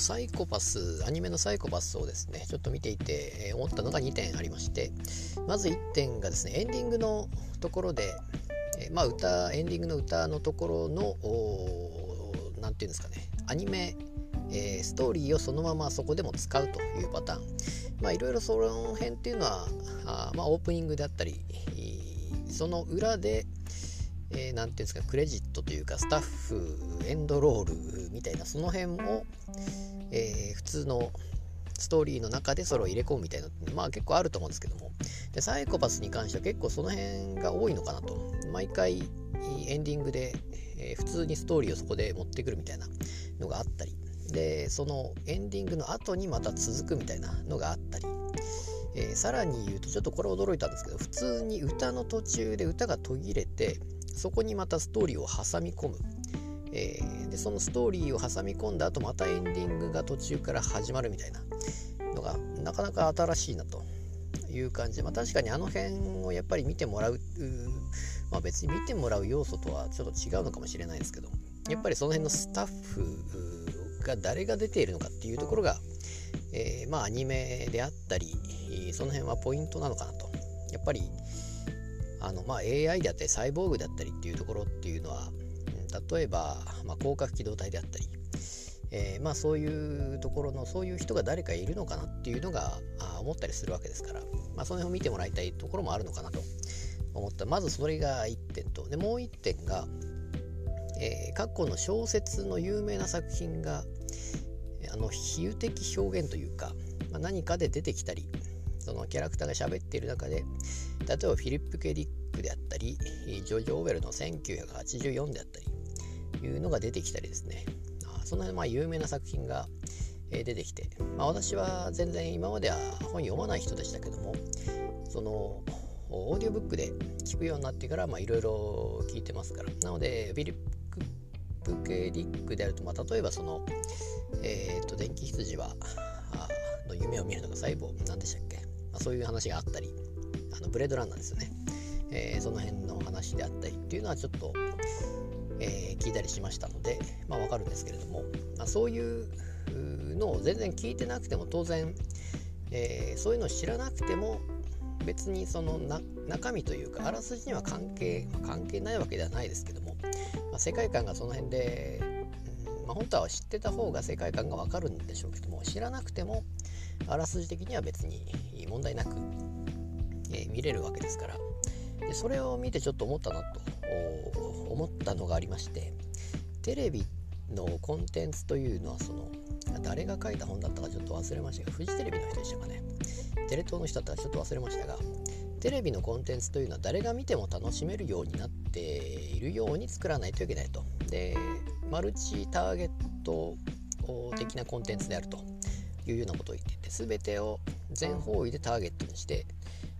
サイコパスアニメのサイコパスをですねちょっと見ていて、え、思ったのが2点ありましてまず1点がですねエンディングのところで、え、まあ歌エンディングの歌のところの何て言うんですかねアニメ、え、ストーリーをそのままそこでも使うというパターン。まあいろいろその辺っていうのはあまあオープニングであったりその裏で、えー、て言うんですかクレジットというかスタッフエンドロールみたいなその辺を、えー、普通のストーリーの中でそれを入れ込むみたいなまあ結構あると思うんですけども。でサイコパスに関しては結構その辺が多いのかなと。毎回エンディングで、えー、普通にストーリーをそこで持ってくるみたいなのがあったり。でそのエンディングの後にまた続くみたいなのがあったり。えー、さらに言うとちょっとこれ驚いたんですけど普通に歌の途中で歌が途切れてそこにまたストーリーを挟み込む、えー、でそのストーリーを挟み込んだ後またエンディングが途中から始まるみたいなのがなかなか新しいなと。いう感じ。で、まあ、確かにあの辺をやっぱり見てもらうまあ、別に見てもらう要素とはちょっと違うのかもしれないですけどやっぱりその辺のスタッフが誰が出ているのかっていうところが、えー、まあアニメであったりその辺はポイントなのかなと。やっぱりあの、まあ、AI であったりサイボーグだったりっていうところっていうのは例えば、まあ、広角機動隊であったり、えー、まあ、そういうところのそういう人が誰かいるのかなっていうのが思ったりするわけですから、まあ、その辺を見てもらいたいところもあるのかなと思った。まずそれが1点と。でもう1点が、えー、過去の小説の有名な作品があの比喩的表現というか、まあ、何かで出てきたりそのキャラクターが喋っている中で例えばフィリップ・ケディックであったりジョージ・オーウェルの1984であったりいうのが出てきたりですね。その辺まあ有名な作品が出てきて、まあ、私は全然今までは本読まない人でしたけどもそのオーディオブックで聞くようになってからまあいろいろ聞いてますから。なのでフィリップ・ケディックであると、まあ、例えばその、えー、と電気羊はの夢を見るのが細胞何でしたっけ、そういう話があったりあのブレードランナーですよね、えー、その辺の話であったりっていうのはちょっと、えー、聞いたりしましたので、まあ、わかるんですけれども、まあ、そういうのを全然聞いてなくても当然、えー、そういうのを知らなくても別にその中身というかあらすじには関係、まあ、関係ないわけではないですけども、まあ、世界観がその辺で、まあ、本当は知ってた方が世界観がわかるんでしょうけども知らなくてもあらすじ的には別に問題なく、えー、見れるわけですから。でそれを見てちょっと思ったなと思ったのがありましてテレビのコンテンツというのはその誰が書いた本だったかちょっと忘れましたがフジテレビの人でしたかね。テレ東の人だったらちょっと忘れましたがテレビのコンテンツというのは誰が見ても楽しめるようになっているように作らないといけないと。でマルチターゲット的なコンテンツであるというようなことを言っていて全てを全方位でターゲットにして、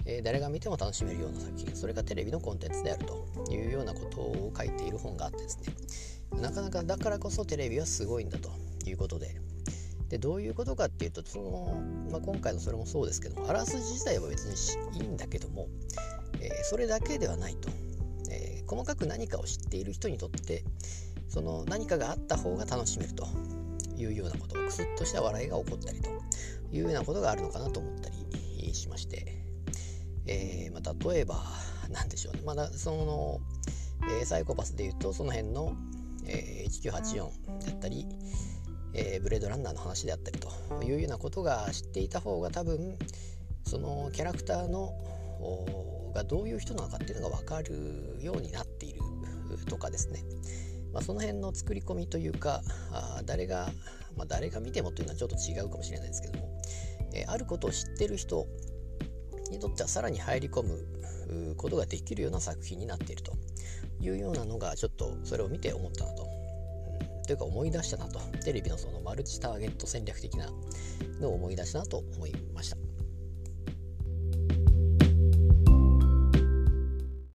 え、誰が見ても楽しめるような作品それがテレビのコンテンツであるというようなことを書いている本があってですね。なかなかだからこそテレビはすごいんだということででどういうことかっていうとその、まあ、今回のそれもそうですけどもあらすじ自体は別にいいんだけども、えー、それだけではないと、えー、細かく何かを知っている人にとってその何かがあった方が楽しめるというようなことクスッとした笑いが起こったりというようなことがあるのかなと思ったりしまして、えー、まあ、例えば何でしょうね。まだその、え、サイコパスでいうとその辺の、え、1984であったり、えー、ブレードランナーの話であったりというようなことが知っていた方が多分そのキャラクターのがどういう人なのかっていうのが分かるようになっているとかですねまあ、その辺の作り込みというかあ誰が、まあ、誰が見てもというのはちょっと違うかもしれないですけども、えー、あることを知ってる人にとってはさらに入り込むことができるような作品になっているというようなのがちょっとそれを見て思ったなと。というか思い出したなとテレビのそのマルチターゲット戦略的なのを思い出したなと思いました。